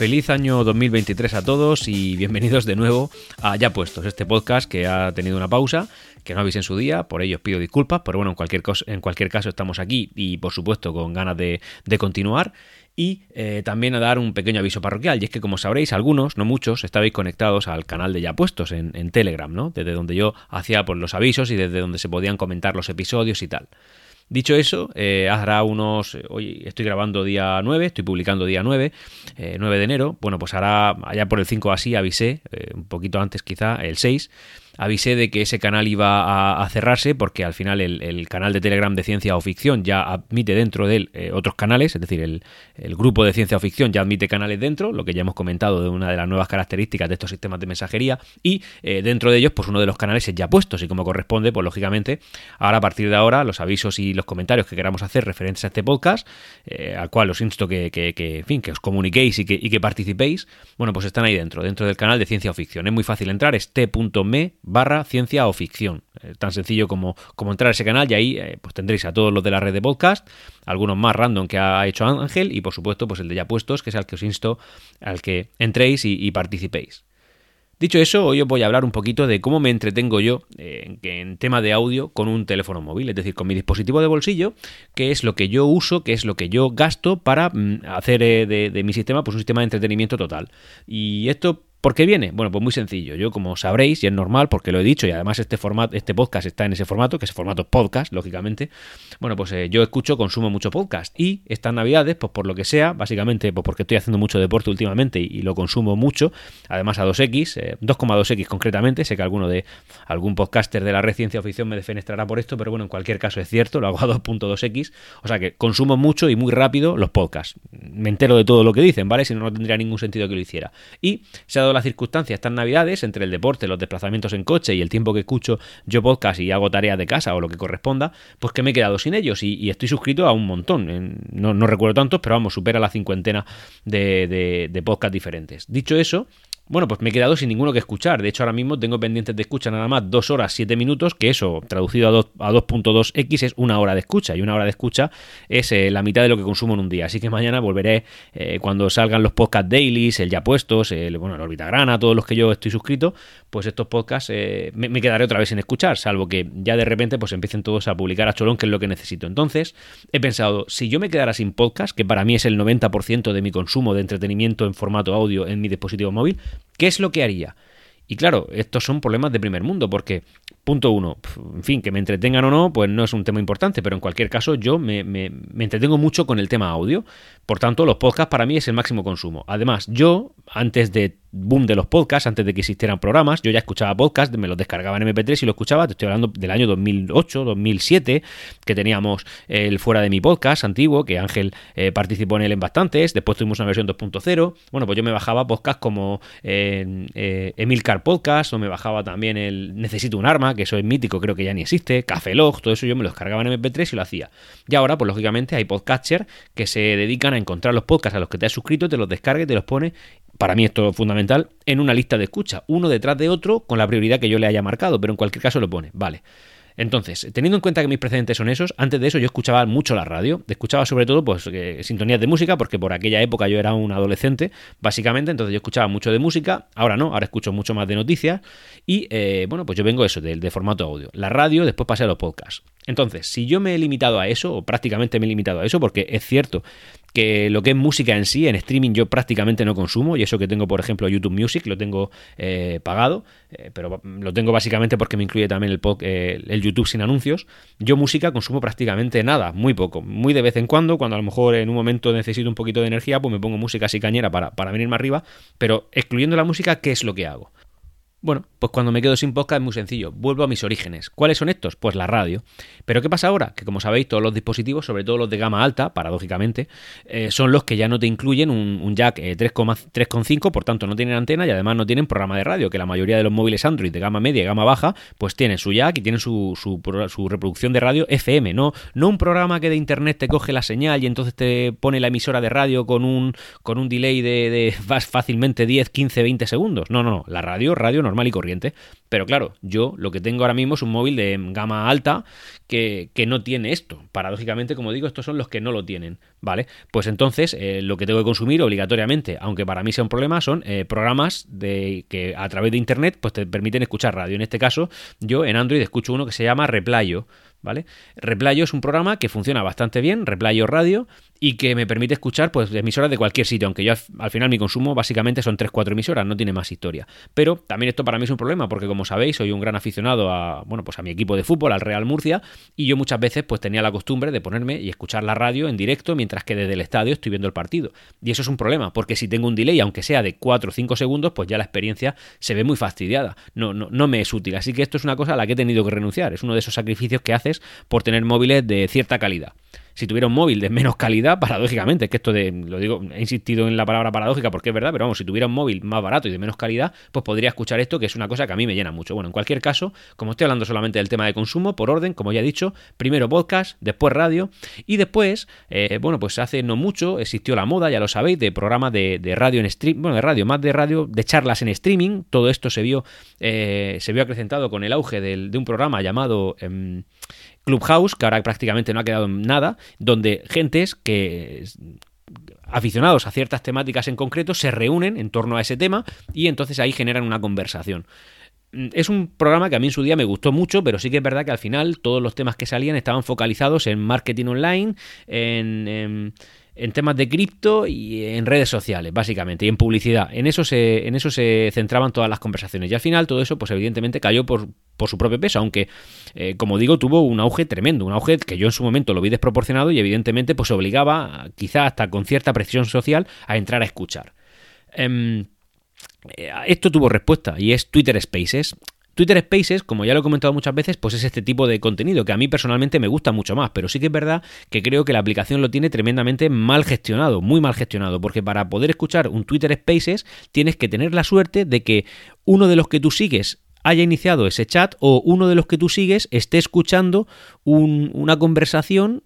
Feliz año 2023 a todos y bienvenidos de nuevo a Ya Puestos, este podcast que ha tenido una pausa, que no habéis en su día, por ello os pido disculpas, pero bueno, en cualquier, en cualquier caso estamos aquí y por supuesto con ganas de, continuar. Y eh, también a dar un pequeño aviso parroquial, y es que como sabréis, algunos, no muchos, estabais conectados al canal de Ya Puestos en, en Telegram, ¿no? Desde donde yo hacía pues, los avisos y desde donde se podían comentar los episodios y tal. Dicho eso, eh, hará unos. Hoy estoy grabando día 9, estoy publicando día 9, 9 eh, de enero. Bueno, pues hará allá por el 5 así, avisé, eh, un poquito antes quizá, el 6 avisé de que ese canal iba a, cerrarse porque al final el, canal de Telegram de ciencia o ficción ya admite dentro de él eh, otros canales, es decir, el, grupo de ciencia o ficción ya admite canales dentro, lo que ya hemos comentado de una de las nuevas características de estos sistemas de mensajería y eh, dentro de ellos pues uno de los canales es ya puestos y como corresponde pues lógicamente ahora a partir de ahora los avisos y los comentarios que queramos hacer referentes a este podcast eh, al cual os insto que, en fin, que os comuniquéis y que, y que participéis bueno pues están ahí dentro, dentro del canal de ciencia o ficción. Es muy fácil entrar, es t.me barra ciencia o ficción. Eh, tan sencillo como, como, entrar a ese canal y ahí eh, pues tendréis a todos los de la red de podcast, algunos más random que ha hecho Ángel y por supuesto pues el de ya puestos, que es al que os insto al que entréis y, participéis. Dicho eso, hoy os voy a hablar un poquito de cómo me entretengo yo eh, en tema de audio con un teléfono móvil, es decir, con mi dispositivo de bolsillo, que es lo que yo uso, que es lo que yo gasto para mm, hacer de, de, mi sistema pues un sistema de entretenimiento total. Y esto ¿Por qué viene? Bueno, pues muy sencillo. Yo, como sabréis, y es normal porque lo he dicho, y además este formato, este podcast está en ese formato, que es el formato podcast, lógicamente. Bueno, pues eh, yo escucho, consumo mucho podcast. Y estas navidades, pues por lo que sea, básicamente, pues porque estoy haciendo mucho deporte últimamente y, lo consumo mucho, además a 2X, 2,2X eh, concretamente. Sé que alguno de algún podcaster de la red Ciencia Oficina me defenestrará por esto, pero bueno, en cualquier caso es cierto, lo hago a 2.2X. O sea que consumo mucho y muy rápido los podcasts. Me entero de todo lo que dicen, ¿vale? Si no, no tendría ningún sentido que lo hiciera. Y se ha dado las circunstancias estas navidades, entre el deporte, los desplazamientos en coche y el tiempo que escucho yo podcast y hago tareas de casa o lo que corresponda, pues que me he quedado sin ellos y, estoy suscrito a un montón. No, no, recuerdo tantos, pero vamos, supera la cincuentena de, de, de diferentes. Dicho eso, bueno, pues me he quedado sin ninguno que escuchar. De hecho, ahora mismo tengo pendientes de escucha nada más 2 horas 7 minutos, que eso, traducido a 2.2x, es una hora de escucha. Y una hora de escucha es eh, la mitad de lo que consumo en un día. Así que mañana volveré eh, cuando salgan los podcast dailies, el ya puestos, el, bueno, el Orbitagrana, todos los que yo estoy suscrito, pues estos podcasts eh, me, quedaré otra vez sin escuchar, salvo que ya de repente pues empiecen todos a publicar a cholón, que es lo que necesito. Entonces, he pensado, si yo me quedara sin podcast, que para mí es el 90% de mi consumo de entretenimiento en formato audio en mi dispositivo móvil, ¿Qué es lo que haría? Y claro, estos son problemas de primer mundo, porque, punto uno, en fin, que me entretengan o no, pues no es un tema importante, pero en cualquier caso yo me, me, me, entretengo mucho con el tema audio, por tanto los podcasts para mí es el máximo consumo. Además, yo, antes de boom de los podcasts, antes de que existieran programas, yo ya escuchaba podcasts, me los descargaba en MP3 y lo escuchaba, te estoy hablando del año 2008, 2007, que teníamos el fuera de mi podcast antiguo, que Ángel eh, participó en él en bastantes, después tuvimos una versión 2.0, bueno, pues yo me bajaba podcasts como eh, Emilcar Podcast, o me bajaba también el Necesito un arma, que eso es mítico, creo que ya ni existe, Café Log, todo eso yo me lo descargaba en MP3 y lo hacía. Y ahora, pues lógicamente hay podcasters que se dedican a encontrar los podcasts a los que te has suscrito, te los descarga y te los pone. Para mí esto es fundamental, en una lista de escucha, uno detrás de otro con la prioridad que yo le haya marcado, pero en cualquier caso lo pone, vale. Entonces, teniendo en cuenta que mis precedentes son esos, antes de eso yo escuchaba mucho la radio, escuchaba sobre todo pues sintonías de música, porque por aquella época yo era un adolescente, básicamente, entonces yo escuchaba mucho de música, ahora no, ahora escucho mucho más de noticias, y eh, bueno, pues yo vengo eso, de, de formato audio. La radio, después pasé a los podcasts. Entonces, si yo me he limitado a eso, o prácticamente me he limitado a eso, porque es cierto que lo que es música en sí, en streaming yo prácticamente no consumo, y eso que tengo, por ejemplo, YouTube Music, lo tengo eh, pagado, eh, pero lo tengo básicamente porque me incluye también el, eh, el, YouTube sin anuncios. Yo música consumo prácticamente nada, muy poco, muy de vez en cuando, cuando a lo mejor en un momento necesito un poquito de energía, pues me pongo música así cañera para, para venirme arriba, pero excluyendo la música, ¿qué es lo que hago? Bueno, pues cuando me quedo sin podcast es muy sencillo, vuelvo a mis orígenes. ¿Cuáles son estos? Pues la radio. Pero ¿qué pasa ahora? Que como sabéis, todos los dispositivos, sobre todo los de gama alta, paradójicamente, eh, son los que ya no te incluyen un, jack 3,5, eh, por tanto no tienen antena y además no tienen programa de radio, que la mayoría de los móviles Android de gama media y gama baja, pues tienen su jack y tienen su, su, reproducción de radio FM, no, no un programa que de internet te coge la señal y entonces te pone la emisora de radio con un, con un delay de, de fácilmente 10, 15, 20 segundos. No, no, no, la radio, radio normal y corriente. Pero claro, yo lo que tengo ahora mismo es un móvil de gama alta que, que no tiene esto. Paradójicamente, como digo, estos son los que no lo tienen. Vale, pues entonces eh, lo que tengo que consumir obligatoriamente, aunque para mí sea un problema, son eh, programas de que a través de internet pues te permiten escuchar radio. En este caso, yo en Android escucho uno que se llama Replayo. ¿vale? Replayo es un programa que funciona bastante bien, Replayo Radio, y que me permite escuchar pues emisoras de cualquier sitio, aunque yo al, final mi consumo básicamente son 3-4 emisoras, no tiene más historia. Pero también esto para mí es un problema, porque como sabéis, soy un gran aficionado a, bueno, pues a mi equipo de fútbol, al Real Murcia, y yo muchas veces pues tenía la costumbre de ponerme y escuchar la radio en directo mientras que desde el estadio estoy viendo el partido. Y eso es un problema, porque si tengo un delay, aunque sea de 4 o 5 segundos, pues ya la experiencia se ve muy fastidiada. No, no, no me es útil. Así que esto es una cosa a la que he tenido que renunciar. Es uno de esos sacrificios que haces por tener móviles de cierta calidad si tuviera un móvil de menos calidad, paradójicamente, que esto de, lo digo, he insistido en la palabra paradójica porque es verdad, pero vamos, si tuviera un móvil más barato y de menos calidad, pues podría escuchar esto, que es una cosa que a mí me llena mucho. Bueno, en cualquier caso, como estoy hablando solamente del tema de consumo, por orden, como ya he dicho, primero podcast, después radio, y después, eh, bueno, pues hace no mucho existió la moda, ya lo sabéis, de programas de, radio en stream, bueno, de radio, más de radio, de charlas en streaming, todo esto se vio, eh, se vio acrecentado con el auge de un programa llamado... Em, Clubhouse, que ahora prácticamente no ha quedado nada, donde gentes que aficionados a ciertas temáticas en concreto se reúnen en torno a ese tema y entonces ahí generan una conversación. Es un programa que a mí en su día me gustó mucho, pero sí que es verdad que al final todos los temas que salían estaban focalizados en marketing online, en en temas de cripto y en redes sociales, básicamente, y en publicidad. En eso se, en eso se centraban todas las conversaciones. Y al final todo eso, pues evidentemente cayó por, por su propio peso, aunque, eh, como digo, tuvo un auge tremendo, un auge que yo en su momento lo vi desproporcionado y evidentemente pues obligaba, quizá hasta con cierta presión social, a entrar a escuchar. Em, eh, esto tuvo respuesta y es Twitter Spaces. Twitter Spaces, como ya lo he comentado muchas veces, pues es este tipo de contenido que a mí personalmente me gusta mucho más, pero sí que es verdad que creo que la aplicación lo tiene tremendamente mal gestionado, muy mal gestionado, porque para poder escuchar un Twitter Spaces tienes que tener la suerte de que uno de los que tú sigues haya iniciado ese chat o uno de los que tú sigues esté escuchando una conversación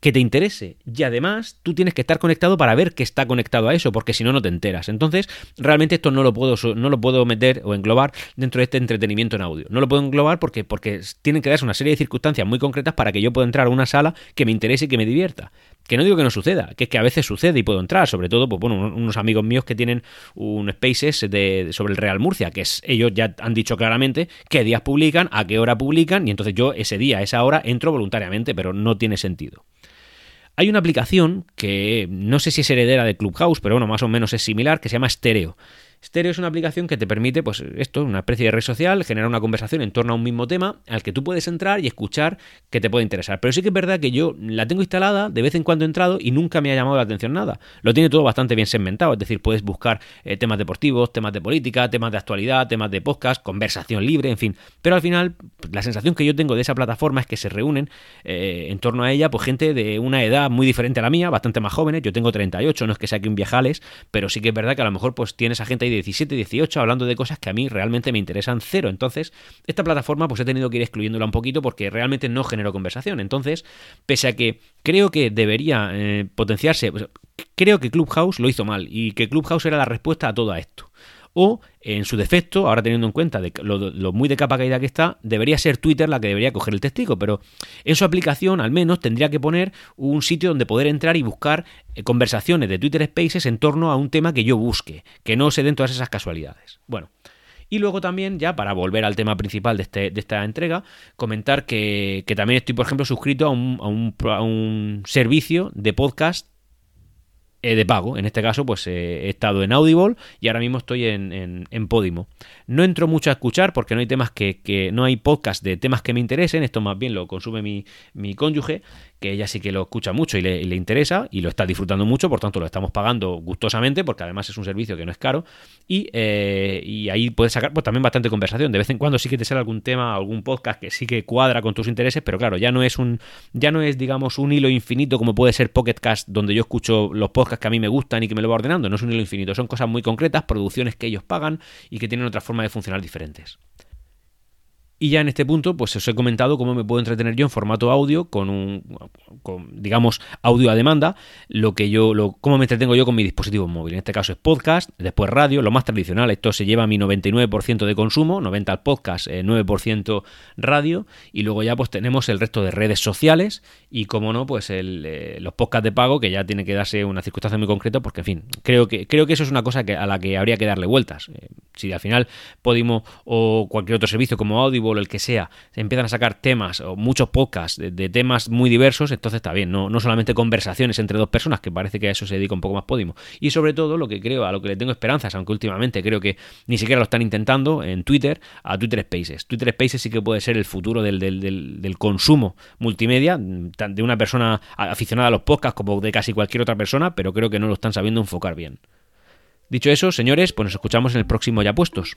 que te interese. Y además, tú tienes que estar conectado para ver que está conectado a eso, porque si no, no te enteras. Entonces, realmente esto no lo puedo, no lo puedo meter o englobar dentro de este entretenimiento en audio. No lo puedo englobar porque, porque tienen que darse una serie de circunstancias muy concretas para que yo pueda entrar a una sala que me interese y que me divierta. Que no digo que no suceda, que es que a veces sucede y puedo entrar, sobre todo, pues bueno, unos amigos míos que tienen un Spaces de, sobre el Real Murcia, que ellos ya han dicho claramente qué días publican, a qué hora publican, y entonces yo ese día, esa hora, entro voluntariamente, pero no tiene sentido. Hay una aplicación que no sé si es heredera de Clubhouse, pero bueno, más o menos es similar, que se llama Stereo. Stereo es una aplicación que te permite, pues esto, una especie de red social, generar una conversación en torno a un mismo tema al que tú puedes entrar y escuchar que te puede interesar. Pero sí que es verdad que yo la tengo instalada, de vez en cuando he entrado y nunca me ha llamado la atención nada. Lo tiene todo bastante bien segmentado, es decir, puedes buscar eh, temas deportivos, temas de política, temas de actualidad, temas de podcast, conversación libre, en fin. Pero al final, la sensación que yo tengo de esa plataforma es que se reúnen eh, en torno a ella, pues gente de una edad muy diferente a la mía, bastante más jóvenes. Yo tengo 38, no es que sea que un viejales, pero sí que es verdad que a lo mejor pues tienes a gente ahí de 17, 18 hablando de cosas que a mí realmente me interesan cero. Entonces, esta plataforma pues he tenido que ir excluyéndola un poquito porque realmente no generó conversación. Entonces, pese a que creo que debería eh, potenciarse, creo que Clubhouse lo hizo mal y que Clubhouse era la respuesta a todo esto o en su defecto, ahora teniendo en cuenta lo, muy de capa caída que está, debería ser Twitter la que debería coger el testigo, pero en su aplicación al menos tendría que poner un sitio donde poder entrar y buscar eh, conversaciones de Twitter Spaces en torno a un tema que yo busque, que no se den todas esas casualidades. Bueno. Y luego también, ya para volver al tema principal de, este, de esta entrega, comentar que, también estoy, por ejemplo, suscrito a un servicio de podcast eh, de pago. En este caso, pues eh, he estado en Audible y ahora mismo estoy en, en, Podimo. No entro mucho a escuchar porque no hay temas que, que, no hay podcast de temas que me interesen. Esto más bien lo consume mi, mi cónyuge que ella sí que lo escucha mucho y le, interesa y lo está disfrutando mucho, por tanto lo estamos pagando gustosamente porque además es un servicio que no es caro y, eh, y ahí puedes sacar pues también bastante conversación. De vez en cuando sí que te sale algún tema, algún podcast que sí que cuadra con tus intereses, pero claro, ya no es un ya no es digamos un hilo infinito como puede ser Pocket Cast donde yo escucho los podcasts que a mí me gustan y que me lo va ordenando, no es un hilo infinito, son cosas muy concretas, producciones que ellos pagan y que tienen otra forma de funcionar diferentes. Y ya en este punto, pues os he comentado cómo me puedo entretener yo en formato audio con un, digamos, audio a demanda, lo que yo, lo, cómo me entretengo yo con mi dispositivo móvil. En este caso es podcast, después radio, lo más tradicional. Esto se lleva mi 99% de consumo, 90 al podcast, 9% eh, radio, y luego ya pues tenemos el resto de redes sociales y, como no, pues el, eh, los podcasts de pago, que ya tiene que darse una circunstancia muy concreta, porque en fin, creo que, creo que eso es una cosa que, a la que habría que darle vueltas. Eh, si al final Podimo o cualquier otro servicio como Audible o el que sea, se empiezan a sacar temas o muchos podcasts de, temas muy diversos, entonces está bien, no, no solamente conversaciones entre dos personas, que parece que a eso se dedica un poco más Podimo. Y sobre todo lo que creo, a lo que le tengo esperanzas, aunque últimamente creo que ni siquiera lo están intentando, en Twitter, a Twitter Spaces. Twitter Spaces sí que puede ser el futuro del, del consumo multimedia, de una persona aficionada a los podcasts como de casi cualquier otra persona, pero creo que no lo están sabiendo enfocar bien. Dicho eso, señores, pues nos escuchamos en el próximo Ya Puestos.